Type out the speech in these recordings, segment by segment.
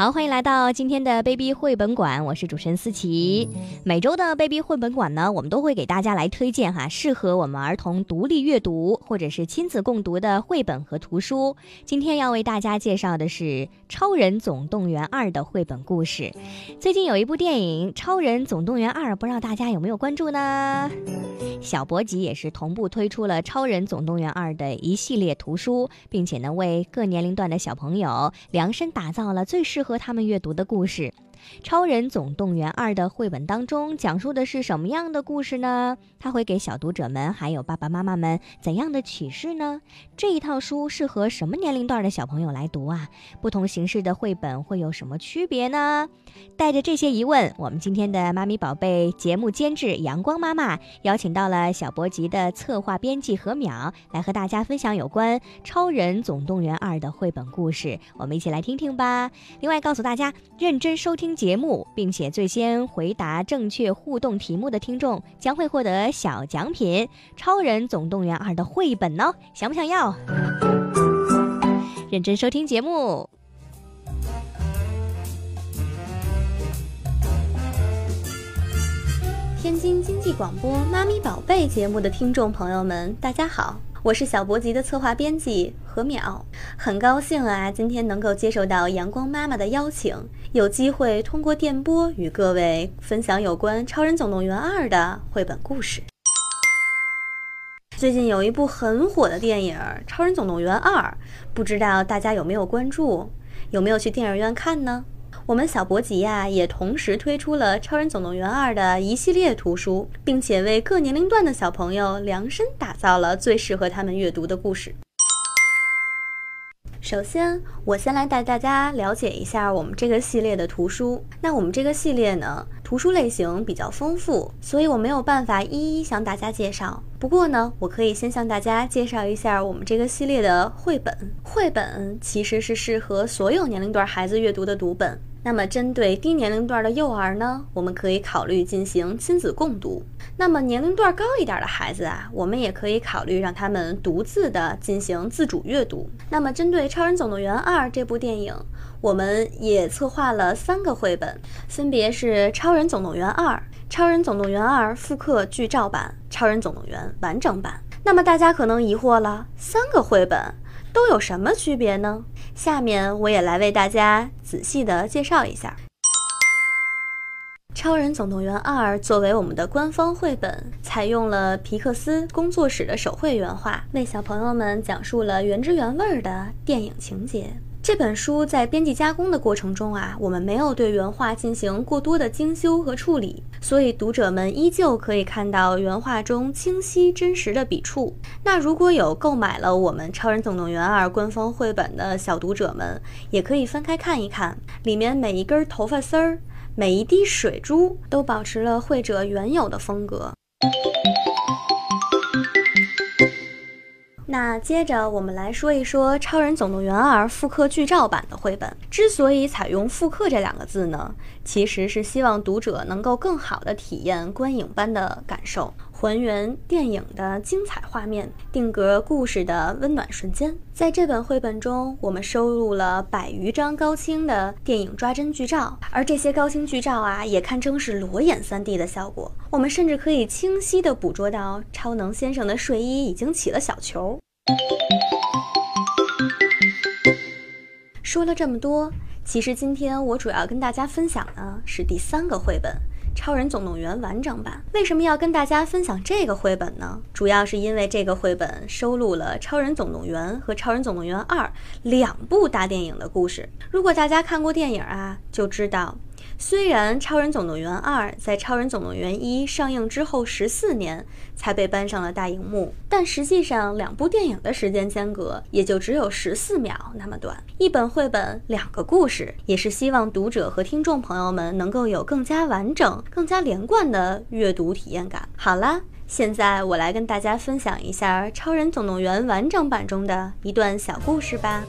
好，欢迎来到今天的 Baby 绘本馆，我是主持人思琪。每周的 Baby 绘本馆呢，我们都会给大家来推荐哈，适合我们儿童独立阅读或者是亲子共读的绘本和图书。今天要为大家介绍的是《超人总动员二》的绘本故事。最近有一部电影《超人总动员二》，不知道大家有没有关注呢？小博吉也是同步推出了《超人总动员二》的一系列图书，并且呢，为各年龄段的小朋友量身打造了最适合和他们阅读的故事。《超人总动员二》的绘本当中讲述的是什么样的故事呢？它会给小读者们还有爸爸妈妈们怎样的启示呢？这一套书适合什么年龄段的小朋友来读啊？不同形式的绘本会有什么区别呢？带着这些疑问，我们今天的妈咪宝贝节目监制阳光妈妈邀请到了小博吉的策划编辑何淼来和大家分享有关《超人总动员二》的绘本故事，我们一起来听听吧。另外告诉大家，认真收听节目，并且最先回答正确互动题目的听众将会获得小奖品《超人总动员二》的绘本哦，想不想要？认真收听节目。天津经济广播《妈咪宝贝》节目的听众朋友们，大家好，我是小博集的策划编辑何淼，很高兴啊，今天能够接受到阳光妈妈的邀请，有机会通过电波与各位分享有关《超人总动员二》的绘本故事。最近有一部很火的电影《超人总动员二》，不知道大家有没有关注，有没有去电影院看呢？我们小博吉呀，也同时推出了《超人总动员二》的一系列图书，并且为各年龄段的小朋友量身打造了最适合他们阅读的故事。首先，我先来带大家了解一下我们这个系列的图书。那我们这个系列呢，图书类型比较丰富，所以我没有办法一一向大家介绍。不过呢，我可以先向大家介绍一下我们这个系列的绘本。绘本其实是适合所有年龄段孩子阅读的读本。那么，针对低年龄段的幼儿呢，我们可以考虑进行亲子共读。那么，年龄段高一点的孩子啊，我们也可以考虑让他们独自的进行自主阅读。那么，针对《超人总动员二》这部电影，我们也策划了三个绘本，分别是《超人总动员二》、《超人总动员二复刻剧照版》、《超人总动员完整版》。那么，大家可能疑惑了，三个绘本都有什么区别呢？下面我也来为大家仔细的介绍一下。《超人总动员二》作为我们的官方绘本，采用了皮克斯工作室的手绘原画，为小朋友们讲述了原汁原味的电影情节。这本书在编辑加工的过程中啊，我们没有对原画进行过多的精修和处理，所以读者们依旧可以看到原画中清晰真实的笔触。那如果有购买了我们《超人总动员二》官方绘本的小读者们，也可以翻开看一看，里面每一根头发丝儿。每一滴水珠都保持了绘者原有的风格。那接着我们来说一说《超人总动员二》复刻剧照版的绘本。之所以采用“复刻”这两个字呢，其实是希望读者能够更好的体验观影般的感受。还原电影的精彩画面，定格故事的温暖瞬间。在这本绘本中，我们收录了百余张高清的电影抓帧剧照，而这些高清剧照啊，也堪称是裸眼 3D 的效果。我们甚至可以清晰地捕捉到超能先生的睡衣已经起了小球。说了这么多，其实今天我主要跟大家分享的是第三个绘本。《超人总动员完整版》为什么要跟大家分享这个绘本呢？主要是因为这个绘本收录了《超人总动员》和《超人总动员二》两部大电影的故事。如果大家看过电影啊，就知道。虽然《超人总动员二》在《超人总动员一》上映之后十四年才被搬上了大荧幕，但实际上两部电影的时间间隔也就只有十四秒那么短。一本绘本，两个故事，也是希望读者和听众朋友们能够有更加完整、更加连贯的阅读体验感。好了，现在我来跟大家分享一下《超人总动员完整版》中的一段小故事吧。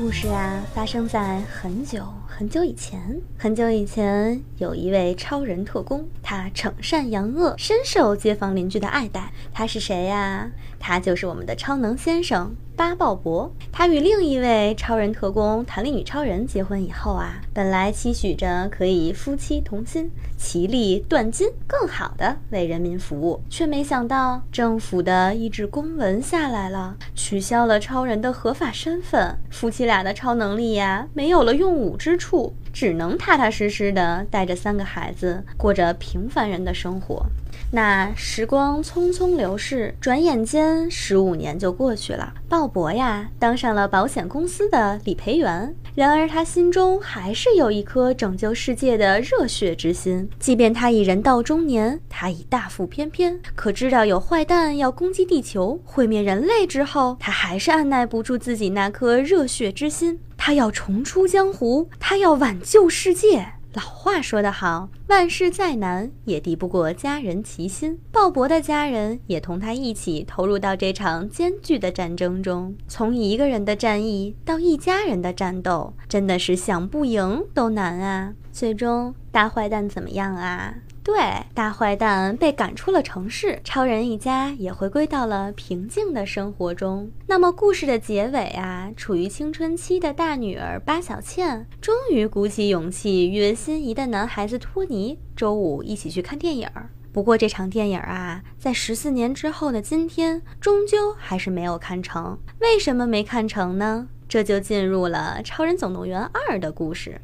故事啊，发生在很久很久以前，很久以前，有一位超人特工，他惩善扬恶，深受街坊邻居的爱戴。他是谁呀？他就是我们的超能先生。巴鲍伯，他与另一位超人特工弹力女超人结婚以后啊，本来期许着可以夫妻同心，其利断金，更好的为人民服务，却没想到政府的一纸公文下来了，取消了超人的合法身份，夫妻俩的超能力呀，没有了用武之处，只能踏踏实实的带着三个孩子，过着平凡人的生活。那时光匆匆流逝，转眼间十五年就过去了。鲍勃呀，当上了保险公司的理赔员。然而他心中还是有一颗拯救世界的热血之心。即便他已人到中年，他已大腹翩翩，可知道有坏蛋要攻击地球、毁灭人类之后，他还是按耐不住自己那颗热血之心。他要重出江湖，他要挽救世界。老话说得好，万事再难也敌不过家人齐心。鲍勃的家人也同他一起投入到这场艰巨的战争中。从一个人的战役到一家人的战斗，真的是想不赢都难啊！最终，大坏蛋怎么样啊？对，大坏蛋被赶出了城市，超人一家也回归到了平静的生活中。那么故事的结尾啊，处于青春期的大女儿巴小倩终于鼓起勇气约心仪的男孩子托尼周五一起去看电影。不过这场电影啊，在十四年之后的今天，终究还是没有看成。为什么没看成呢？这就进入了《超人总动员二》的故事。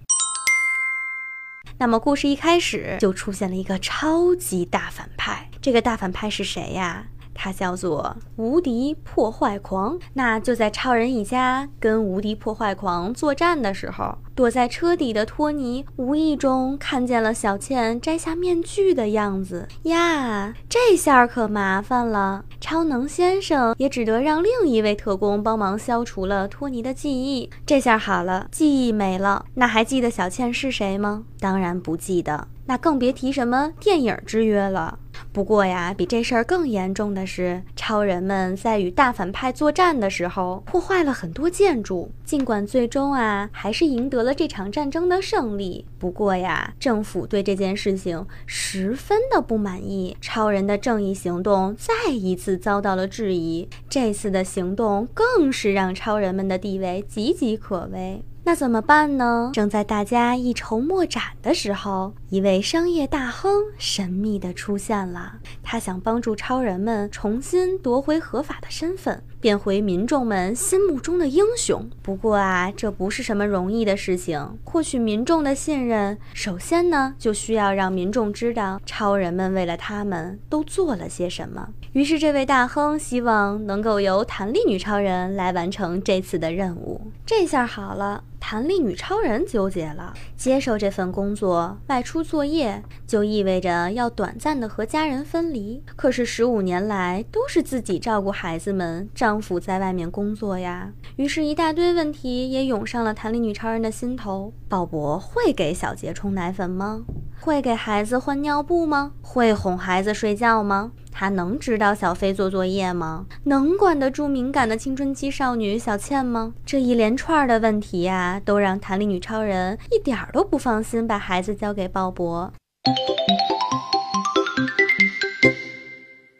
那么，故事一开始就出现了一个超级大反派。这个大反派是谁呀？他叫做无敌破坏狂。那就在超人一家跟无敌破坏狂作战的时候，躲在车底的托尼无意中看见了小倩摘下面具的样子呀。这下可麻烦了，超能先生也只得让另一位特工帮忙消除了托尼的记忆。这下好了，记忆没了，那还记得小倩是谁吗？当然不记得，那更别提什么电影之约了。不过呀，比这事儿更严重的是，超人们在与大反派作战的时候，破坏了很多建筑。尽管最终啊，还是赢得了这场战争的胜利。不过呀，政府对这件事情十分的不满意，超人的正义行动再一次遭到了质疑。这次的行动更是让超人们的地位岌岌可危。那怎么办呢？正在大家一筹莫展的时候，一位商业大亨神秘的出现了。他想帮助超人们重新夺回合法的身份，变回民众们心目中的英雄。不过啊，这不是什么容易的事情。获取民众的信任，首先呢，就需要让民众知道超人们为了他们都做了些什么。于是，这位大亨希望能够由弹力女超人来完成这次的任务。这下好了。弹力女超人纠结了，接受这份工作，外出作业就意味着要短暂的和家人分离。可是十五年来都是自己照顾孩子们，丈夫在外面工作呀。于是，一大堆问题也涌上了弹力女超人的心头：鲍勃会给小杰冲奶粉吗？会给孩子换尿布吗？会哄孩子睡觉吗？他能指导小飞做作业吗？能管得住敏感的青春期少女小倩吗？这一连串的问题呀，都让弹力女超人一点儿都不放心把孩子交给鲍勃。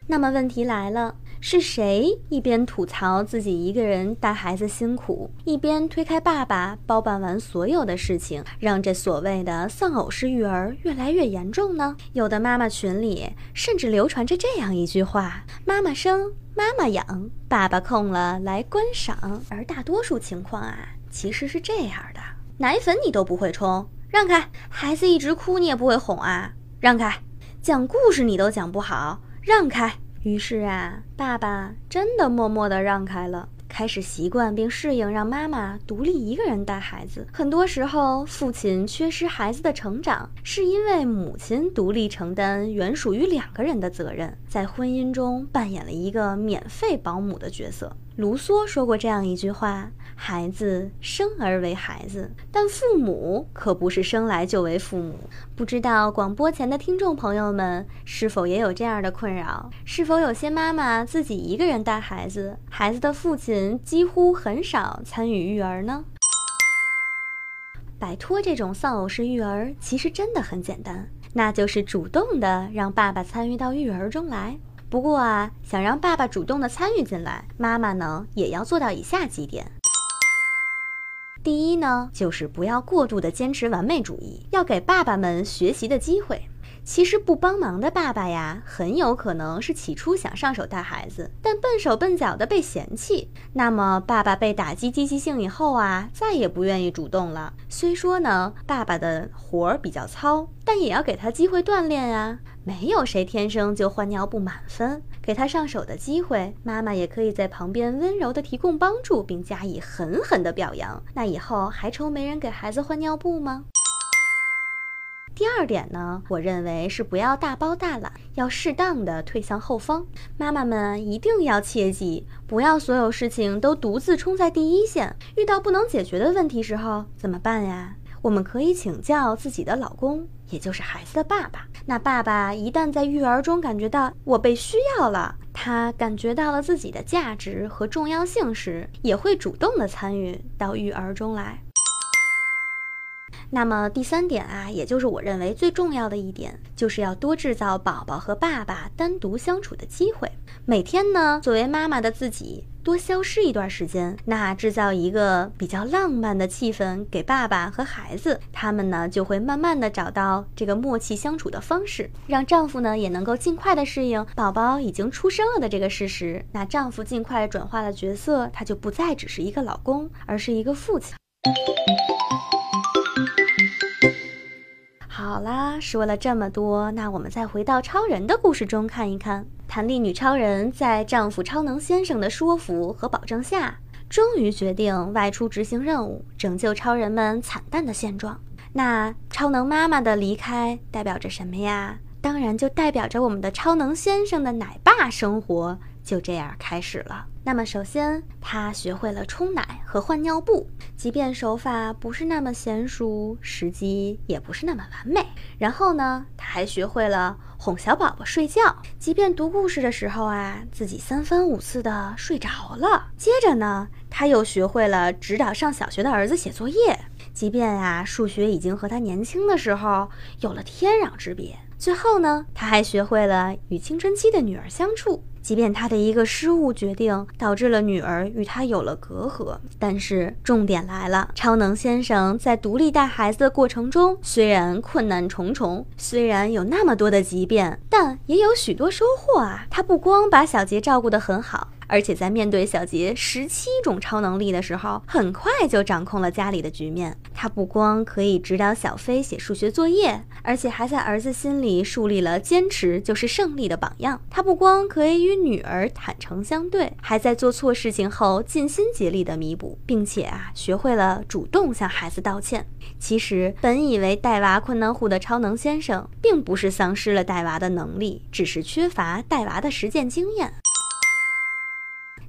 那么问题来了。是谁一边吐槽自己一个人带孩子辛苦，一边推开爸爸包办完所有的事情，让这所谓的丧偶式育儿越来越严重呢？有的妈妈群里甚至流传着这样一句话：“妈妈生，妈妈养，爸爸空了来观赏。”而大多数情况啊，其实是这样的：奶粉你都不会冲，让开；孩子一直哭你也不会哄啊，让开；讲故事你都讲不好，让开。于是啊，爸爸真的默默地让开了，开始习惯并适应让妈妈独立一个人带孩子。很多时候，父亲缺失孩子的成长，是因为母亲独立承担原属于两个人的责任，在婚姻中扮演了一个免费保姆的角色。卢梭说过这样一句话。孩子生而为孩子，但父母可不是生来就为父母。不知道广播前的听众朋友们是否也有这样的困扰？是否有些妈妈自己一个人带孩子，孩子的父亲几乎很少参与育儿呢？摆脱这种丧偶式育儿，其实真的很简单，那就是主动的让爸爸参与到育儿中来。不过啊，想让爸爸主动的参与进来，妈妈呢也要做到以下几点。第一呢，就是不要过度的坚持完美主义，要给爸爸们学习的机会。其实不帮忙的爸爸呀，很有可能是起初想上手带孩子，但笨手笨脚的被嫌弃。那么爸爸被打击积极性以后啊，再也不愿意主动了。虽说呢，爸爸的活儿比较糙，但也要给他机会锻炼啊。没有谁天生就换尿布满分，给他上手的机会，妈妈也可以在旁边温柔的提供帮助，并加以狠狠的表扬。那以后还愁没人给孩子换尿布吗？第二点呢，我认为是不要大包大揽，要适当的退向后方。妈妈们一定要切记，不要所有事情都独自冲在第一线。遇到不能解决的问题时候怎么办呀？我们可以请教自己的老公，也就是孩子的爸爸。那爸爸一旦在育儿中感觉到我被需要了，他感觉到了自己的价值和重要性时，也会主动的参与到育儿中来。那么第三点啊，也就是我认为最重要的一点，就是要多制造宝宝和爸爸单独相处的机会。每天呢，作为妈妈的自己多消失一段时间，那制造一个比较浪漫的气氛给爸爸和孩子，他们呢就会慢慢的找到这个默契相处的方式，让丈夫呢也能够尽快的适应宝宝已经出生了的这个事实。那丈夫尽快转化了角色，他就不再只是一个老公，而是一个父亲。好啦，说了这么多，那我们再回到超人的故事中看一看。弹力女超人在丈夫超能先生的说服和保证下，终于决定外出执行任务，拯救超人们惨淡的现状。那超能妈妈的离开代表着什么呀？当然就代表着我们的超能先生的奶爸生活就这样开始了。那么，首先他学会了冲奶和换尿布，即便手法不是那么娴熟，时机也不是那么完美。然后呢，他还学会了哄小宝宝睡觉，即便读故事的时候啊，自己三番五次的睡着了。接着呢，他又学会了指导上小学的儿子写作业，即便啊，数学已经和他年轻的时候有了天壤之别。最后呢，他还学会了与青春期的女儿相处。即便他的一个失误决定导致了女儿与他有了隔阂，但是重点来了，超能先生在独立带孩子的过程中，虽然困难重重，虽然有那么多的急变，但也有许多收获啊！他不光把小杰照顾得很好。而且在面对小杰十七种超能力的时候，很快就掌控了家里的局面。他不光可以指导小飞写数学作业，而且还在儿子心里树立了坚持就是胜利的榜样。他不光可以与女儿坦诚相对，还在做错事情后尽心竭力的弥补，并且啊，学会了主动向孩子道歉。其实，本以为带娃困难户的超能先生，并不是丧失了带娃的能力，只是缺乏带娃的实践经验。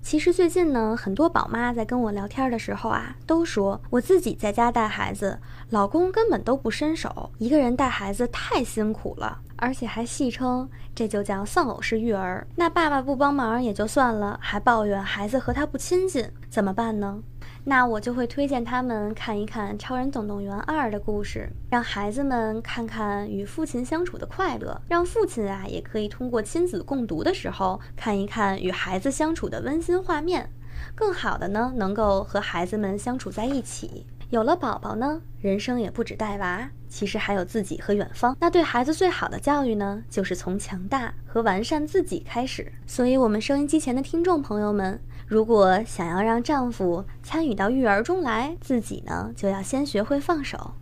其实最近呢，很多宝妈在跟我聊天的时候啊，都说我自己在家带孩子，老公根本都不伸手，一个人带孩子太辛苦了，而且还戏称这就叫丧偶式育儿。那爸爸不帮忙也就算了，还抱怨孩子和他不亲近，怎么办呢？那我就会推荐他们看一看《超人总动员二》的故事，让孩子们看看与父亲相处的快乐，让父亲啊也可以通过亲子共读的时候看一看与孩子相处的温馨画面，更好的呢能够和孩子们相处在一起。有了宝宝呢，人生也不止带娃，其实还有自己和远方。那对孩子最好的教育呢，就是从强大和完善自己开始。所以，我们收音机前的听众朋友们。如果想要让丈夫参与到育儿中来，自己呢就要先学会放手。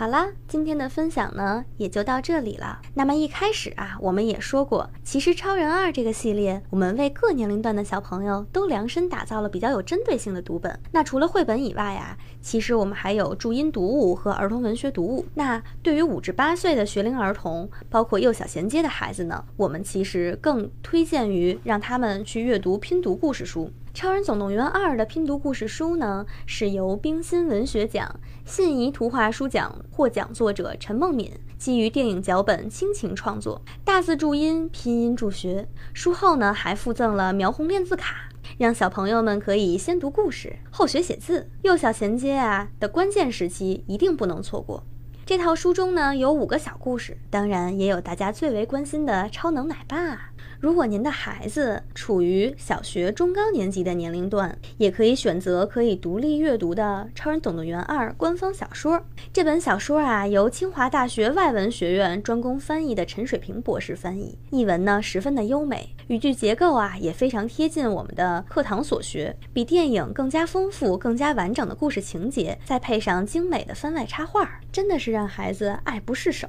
好啦，今天的分享呢也就到这里了。那么一开始啊，我们也说过，其实《超人二》这个系列，我们为各年龄段的小朋友都量身打造了比较有针对性的读本。那除了绘本以外啊，其实我们还有注音读物和儿童文学读物。那对于五至八岁的学龄儿童，包括幼小衔接的孩子呢，我们其实更推荐于让他们去阅读拼读故事书。《超人总动员二》的拼读故事书呢，是由冰心文学奖、信宜图画书奖获奖作者陈梦敏基于电影脚本倾情创作，大字注音、拼音助学。书后呢，还附赠了描红练字卡。让小朋友们可以先读故事后学写字。幼小衔接啊的关键时期一定不能错过。这套书中呢有五个小故事，当然也有大家最为关心的超能奶爸。如果您的孩子处于小学中高年级的年龄段，也可以选择可以独立阅读的《超人总动员二》官方小说。这本小说啊，由清华大学外文学院专攻翻译的陈水平博士翻译，译文呢十分的优美，语句结构啊也非常贴近我们的课堂所学，比电影更加丰富、更加完整的故事情节，再配上精美的番外插画，真的是让让孩子爱不释手。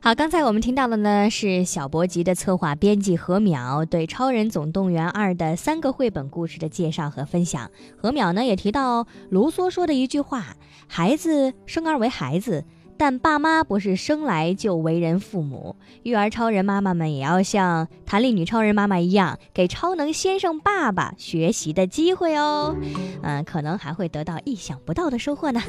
好，刚才我们听到的呢是小博吉的策划编辑何淼对《超人总动员二》的三个绘本故事的介绍和分享。何淼呢也提到卢梭说的一句话：“孩子生而为孩子，但爸妈不是生来就为人父母。育儿超人妈妈们也要像弹力女超人妈妈一样，给超能先生爸爸学习的机会哦。嗯，可能还会得到意想不到的收获呢。”